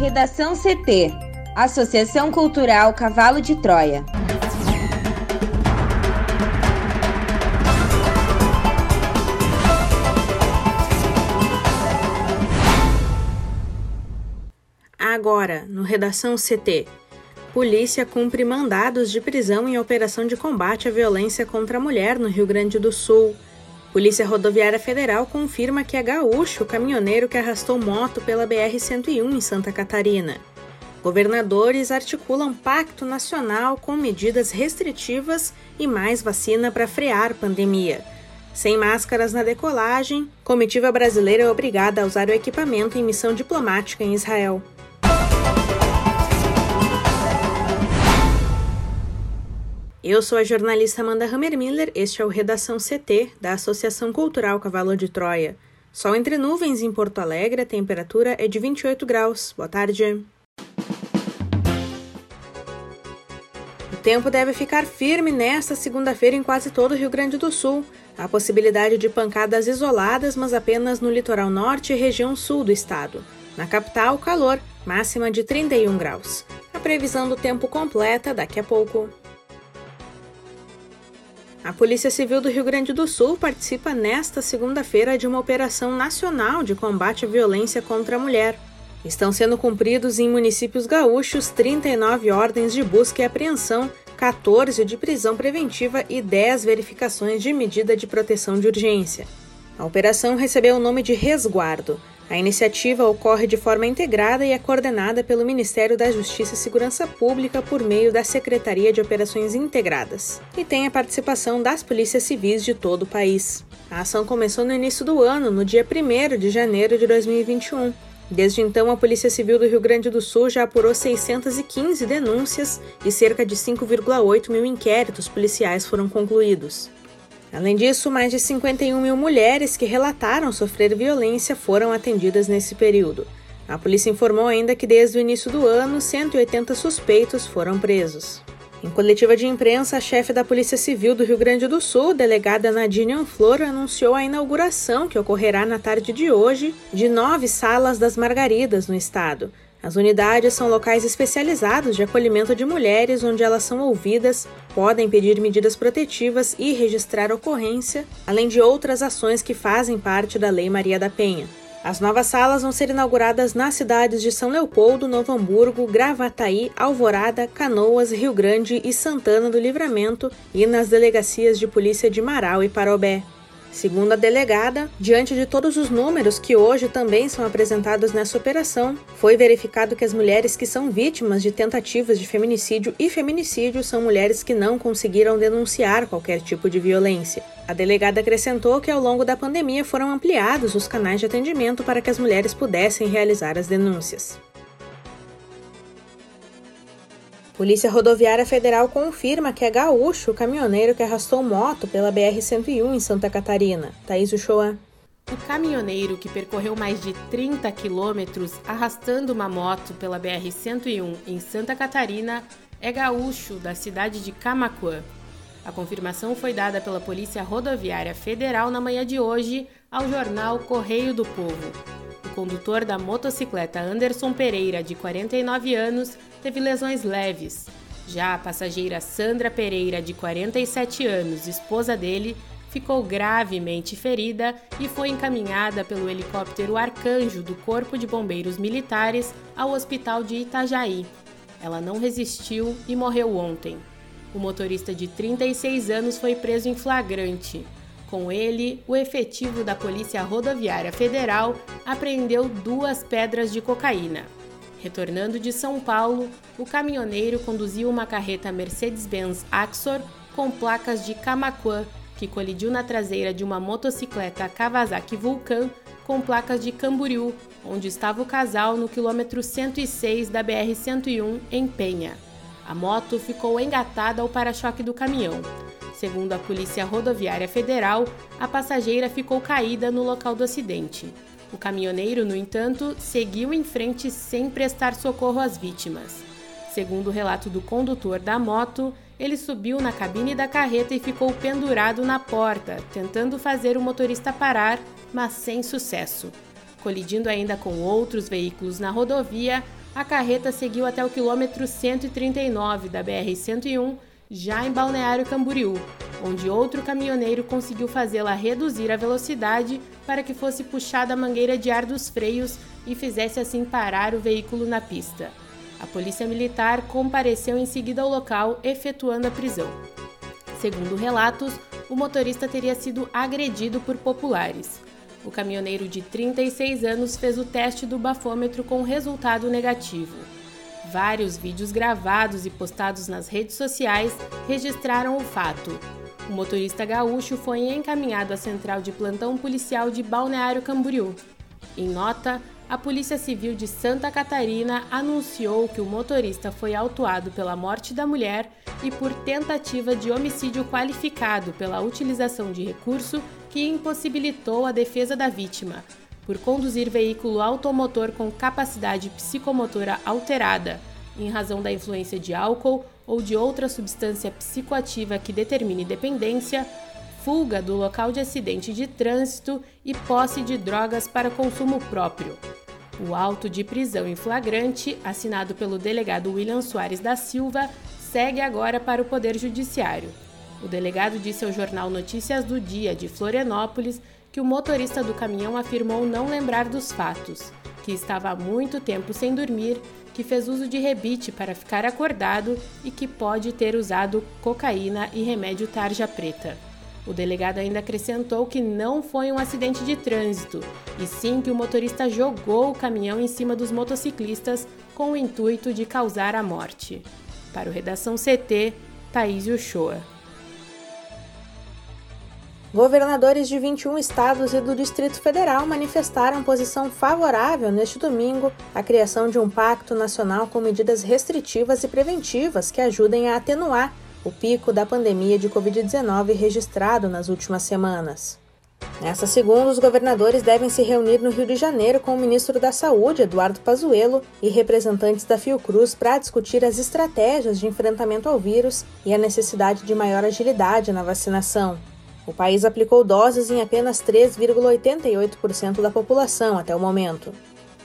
Redação CT Associação Cultural Cavalo de Troia. Agora, no Redação CT. Polícia cumpre mandados de prisão em operação de combate à violência contra a mulher no Rio Grande do Sul. Polícia Rodoviária Federal confirma que é gaúcho o caminhoneiro que arrastou moto pela BR-101 em Santa Catarina. Governadores articulam pacto nacional com medidas restritivas e mais vacina para frear pandemia. Sem máscaras na decolagem, comitiva brasileira é obrigada a usar o equipamento em missão diplomática em Israel. Eu sou a jornalista Amanda Hammermiller, este é o Redação CT, da Associação Cultural Cavalo de Troia. Sol entre nuvens em Porto Alegre, a temperatura é de 28 graus. Boa tarde. O tempo deve ficar firme nesta segunda-feira em quase todo o Rio Grande do Sul. Há possibilidade de pancadas isoladas, mas apenas no litoral norte e região sul do estado. Na capital, calor, máxima de 31 graus. A previsão do tempo completa daqui a pouco. A Polícia Civil do Rio Grande do Sul participa nesta segunda-feira de uma operação nacional de combate à violência contra a mulher. Estão sendo cumpridos em municípios gaúchos 39 ordens de busca e apreensão, 14 de prisão preventiva e 10 verificações de medida de proteção de urgência. A operação recebeu o nome de Resguardo. A iniciativa ocorre de forma integrada e é coordenada pelo Ministério da Justiça e Segurança Pública por meio da Secretaria de Operações Integradas e tem a participação das polícias civis de todo o país. A ação começou no início do ano, no dia 1 de janeiro de 2021. Desde então, a Polícia Civil do Rio Grande do Sul já apurou 615 denúncias e cerca de 5,8 mil inquéritos policiais foram concluídos. Além disso, mais de 51 mil mulheres que relataram sofrer violência foram atendidas nesse período. A polícia informou ainda que desde o início do ano, 180 suspeitos foram presos. Em coletiva de imprensa, a chefe da Polícia Civil do Rio Grande do Sul, delegada Nadine Anflor, anunciou a inauguração que ocorrerá na tarde de hoje de nove salas das Margaridas no estado. As unidades são locais especializados de acolhimento de mulheres, onde elas são ouvidas, podem pedir medidas protetivas e registrar ocorrência, além de outras ações que fazem parte da Lei Maria da Penha. As novas salas vão ser inauguradas nas cidades de São Leopoldo, Novo Hamburgo, Gravataí, Alvorada, Canoas, Rio Grande e Santana do Livramento e nas delegacias de polícia de Marau e Parobé. Segundo a delegada, diante de todos os números que hoje também são apresentados nessa operação, foi verificado que as mulheres que são vítimas de tentativas de feminicídio e feminicídio são mulheres que não conseguiram denunciar qualquer tipo de violência. A delegada acrescentou que ao longo da pandemia foram ampliados os canais de atendimento para que as mulheres pudessem realizar as denúncias. Polícia Rodoviária Federal confirma que é gaúcho o caminhoneiro que arrastou moto pela BR-101 em Santa Catarina. Thaís Uchoa. O caminhoneiro que percorreu mais de 30 quilômetros arrastando uma moto pela BR-101 em Santa Catarina é gaúcho da cidade de Camacuã. A confirmação foi dada pela Polícia Rodoviária Federal na manhã de hoje ao jornal Correio do Povo. O condutor da motocicleta Anderson Pereira, de 49 anos, teve lesões leves. Já a passageira Sandra Pereira, de 47 anos, esposa dele, ficou gravemente ferida e foi encaminhada pelo helicóptero Arcanjo do Corpo de Bombeiros Militares ao hospital de Itajaí. Ela não resistiu e morreu ontem. O motorista de 36 anos foi preso em flagrante. Com ele, o efetivo da Polícia Rodoviária Federal apreendeu duas pedras de cocaína. Retornando de São Paulo, o caminhoneiro conduziu uma carreta Mercedes-Benz Axor com placas de Camaquã, que colidiu na traseira de uma motocicleta Kawasaki Vulcan com placas de Camboriú, onde estava o casal no quilômetro 106 da BR-101 em Penha. A moto ficou engatada ao para-choque do caminhão. Segundo a Polícia Rodoviária Federal, a passageira ficou caída no local do acidente. O caminhoneiro, no entanto, seguiu em frente sem prestar socorro às vítimas. Segundo o relato do condutor da moto, ele subiu na cabine da carreta e ficou pendurado na porta, tentando fazer o motorista parar, mas sem sucesso. Colidindo ainda com outros veículos na rodovia, a carreta seguiu até o quilômetro 139 da BR-101, já em Balneário Camboriú, onde outro caminhoneiro conseguiu fazê-la reduzir a velocidade para que fosse puxada a mangueira de ar dos freios e fizesse assim parar o veículo na pista. A polícia militar compareceu em seguida ao local, efetuando a prisão. Segundo relatos, o motorista teria sido agredido por populares. O caminhoneiro de 36 anos fez o teste do bafômetro com resultado negativo. Vários vídeos gravados e postados nas redes sociais registraram o fato. O motorista gaúcho foi encaminhado à central de plantão policial de Balneário Camboriú. Em nota, a Polícia Civil de Santa Catarina anunciou que o motorista foi autuado pela morte da mulher e por tentativa de homicídio qualificado pela utilização de recurso que impossibilitou a defesa da vítima, por conduzir veículo automotor com capacidade psicomotora alterada, em razão da influência de álcool ou de outra substância psicoativa que determine dependência, fuga do local de acidente de trânsito e posse de drogas para consumo próprio. O auto de prisão em flagrante, assinado pelo delegado William Soares da Silva, segue agora para o Poder Judiciário. O delegado disse ao jornal Notícias do Dia de Florianópolis que o motorista do caminhão afirmou não lembrar dos fatos, que estava há muito tempo sem dormir, que fez uso de rebite para ficar acordado e que pode ter usado cocaína e remédio tarja preta. O delegado ainda acrescentou que não foi um acidente de trânsito, e sim que o motorista jogou o caminhão em cima dos motociclistas com o intuito de causar a morte. Para o Redação CT, Thaís Uchoa. Governadores de 21 estados e do Distrito Federal manifestaram posição favorável neste domingo à criação de um pacto nacional com medidas restritivas e preventivas que ajudem a atenuar o pico da pandemia de Covid-19 registrado nas últimas semanas. Nessa segunda, os governadores devem se reunir no Rio de Janeiro com o ministro da Saúde, Eduardo Pazuello, e representantes da Fiocruz para discutir as estratégias de enfrentamento ao vírus e a necessidade de maior agilidade na vacinação. O país aplicou doses em apenas 3,88% da população até o momento.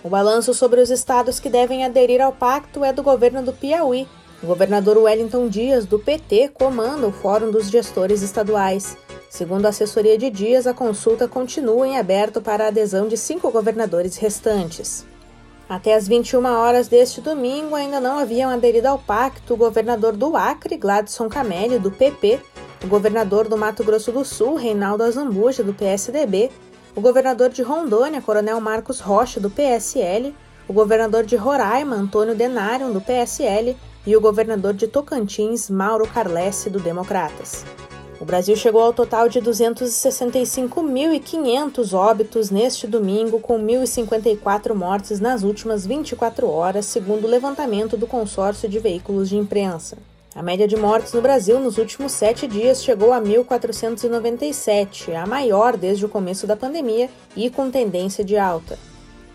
O balanço sobre os estados que devem aderir ao pacto é do governo do Piauí, o governador Wellington Dias, do PT, comanda o Fórum dos Gestores Estaduais. Segundo a assessoria de Dias, a consulta continua em aberto para a adesão de cinco governadores restantes. Até às 21 horas deste domingo, ainda não haviam aderido ao pacto o governador do Acre, Gladson Camelli, do PP, o governador do Mato Grosso do Sul, Reinaldo Azambuja, do PSDB, o governador de Rondônia, Coronel Marcos Rocha, do PSL, o governador de Roraima, Antônio Denário, do PSL, e o governador de Tocantins, Mauro Carlesse, do Democratas. O Brasil chegou ao total de 265.500 óbitos neste domingo, com 1.054 mortes nas últimas 24 horas, segundo o levantamento do consórcio de veículos de imprensa. A média de mortes no Brasil nos últimos sete dias chegou a 1.497, a maior desde o começo da pandemia e com tendência de alta.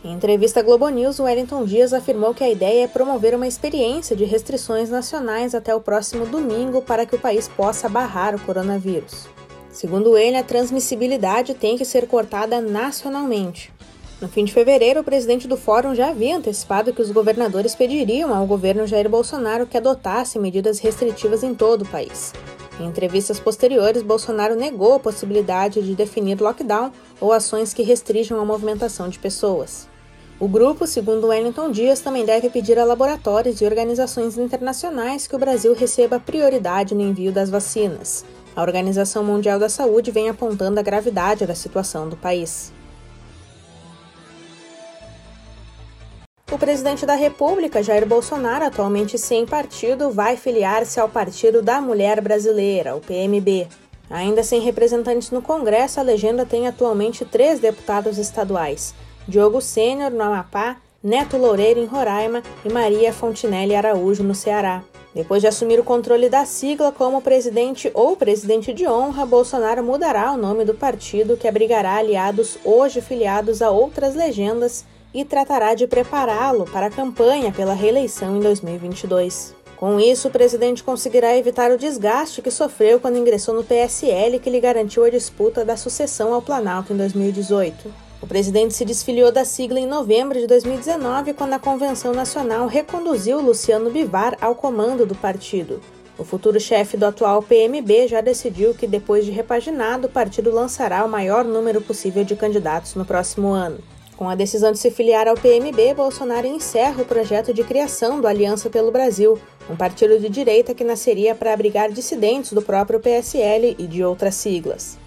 Em entrevista à Globo News, Wellington Dias afirmou que a ideia é promover uma experiência de restrições nacionais até o próximo domingo para que o país possa barrar o coronavírus. Segundo ele, a transmissibilidade tem que ser cortada nacionalmente. No fim de fevereiro, o presidente do fórum já havia antecipado que os governadores pediriam ao governo Jair Bolsonaro que adotasse medidas restritivas em todo o país. Em entrevistas posteriores, Bolsonaro negou a possibilidade de definir lockdown ou ações que restringam a movimentação de pessoas. O grupo, segundo Wellington Dias, também deve pedir a laboratórios e organizações internacionais que o Brasil receba prioridade no envio das vacinas. A Organização Mundial da Saúde vem apontando a gravidade da situação do país. Presidente da República, Jair Bolsonaro, atualmente sem partido, vai filiar-se ao Partido da Mulher Brasileira, o PMB. Ainda sem representantes no Congresso, a legenda tem atualmente três deputados estaduais: Diogo Sênior, no Amapá, Neto Loureiro, em Roraima e Maria Fontinelli Araújo, no Ceará. Depois de assumir o controle da sigla como presidente ou presidente de honra, Bolsonaro mudará o nome do partido, que abrigará aliados hoje filiados a outras legendas e tratará de prepará-lo para a campanha pela reeleição em 2022. Com isso, o presidente conseguirá evitar o desgaste que sofreu quando ingressou no PSL, que lhe garantiu a disputa da sucessão ao Planalto em 2018. O presidente se desfiliou da sigla em novembro de 2019, quando a Convenção Nacional reconduziu Luciano Bivar ao comando do partido. O futuro chefe do atual PMB já decidiu que, depois de repaginado, o partido lançará o maior número possível de candidatos no próximo ano. Com a decisão de se filiar ao PMB, Bolsonaro encerra o projeto de criação do Aliança pelo Brasil, um partido de direita que nasceria para abrigar dissidentes do próprio PSL e de outras siglas.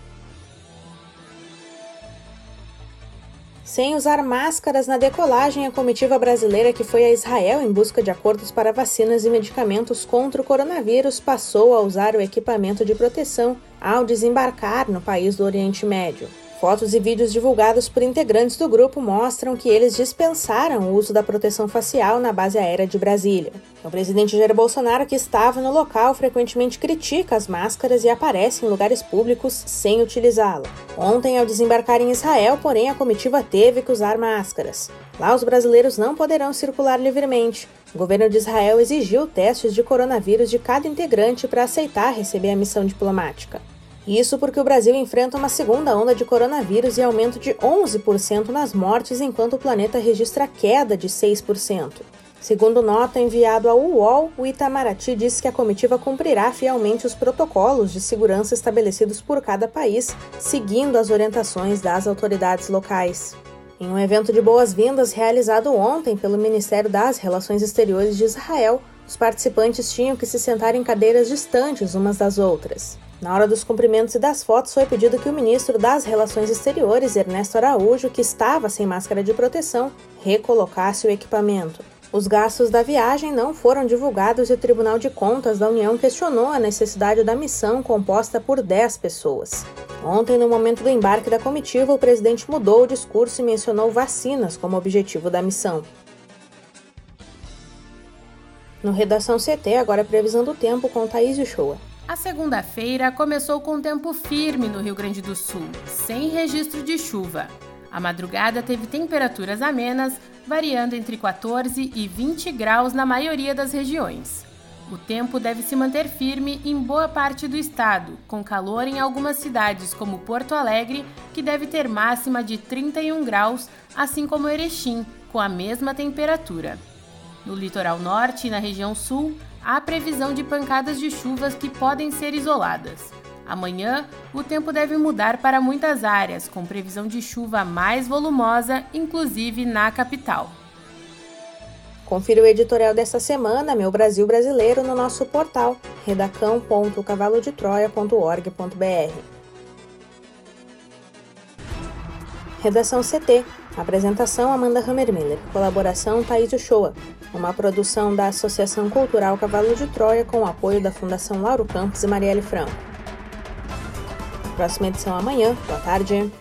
Sem usar máscaras na decolagem, a comitiva brasileira que foi a Israel em busca de acordos para vacinas e medicamentos contra o coronavírus passou a usar o equipamento de proteção ao desembarcar no país do Oriente Médio. Fotos e vídeos divulgados por integrantes do grupo mostram que eles dispensaram o uso da proteção facial na base aérea de Brasília. O presidente Jair Bolsonaro, que estava no local, frequentemente critica as máscaras e aparece em lugares públicos sem utilizá-la. Ontem, ao desembarcar em Israel, porém, a comitiva teve que usar máscaras. Lá, os brasileiros não poderão circular livremente. O governo de Israel exigiu testes de coronavírus de cada integrante para aceitar receber a missão diplomática. Isso porque o Brasil enfrenta uma segunda onda de coronavírus e aumento de 11% nas mortes, enquanto o planeta registra queda de 6%. Segundo nota enviada ao UOL, o Itamaraty disse que a comitiva cumprirá fielmente os protocolos de segurança estabelecidos por cada país, seguindo as orientações das autoridades locais. Em um evento de boas-vindas realizado ontem pelo Ministério das Relações Exteriores de Israel, os participantes tinham que se sentar em cadeiras distantes umas das outras. Na hora dos cumprimentos e das fotos, foi pedido que o ministro das Relações Exteriores, Ernesto Araújo, que estava sem máscara de proteção, recolocasse o equipamento. Os gastos da viagem não foram divulgados e o Tribunal de Contas da União questionou a necessidade da missão composta por 10 pessoas. Ontem, no momento do embarque da comitiva, o presidente mudou o discurso e mencionou vacinas como objetivo da missão. No Redação CT, agora é previsão do tempo com Thaís Uchoa. A segunda-feira começou com tempo firme no Rio Grande do Sul, sem registro de chuva. A madrugada teve temperaturas amenas, variando entre 14 e 20 graus na maioria das regiões. O tempo deve se manter firme em boa parte do estado, com calor em algumas cidades como Porto Alegre, que deve ter máxima de 31 graus, assim como Erechim, com a mesma temperatura. No litoral norte e na região sul, há previsão de pancadas de chuvas que podem ser isoladas. Amanhã, o tempo deve mudar para muitas áreas, com previsão de chuva mais volumosa, inclusive na capital. Confira o editorial desta semana, Meu Brasil Brasileiro, no nosso portal redacão.cavalodetroia.org.br. Redação CT. Apresentação Amanda Hammermiller. Colaboração Thaís Uchoa uma produção da Associação Cultural Cavalo de Troia com o apoio da Fundação Lauro Campos e Marielle Franco. Próxima edição amanhã. Boa tarde.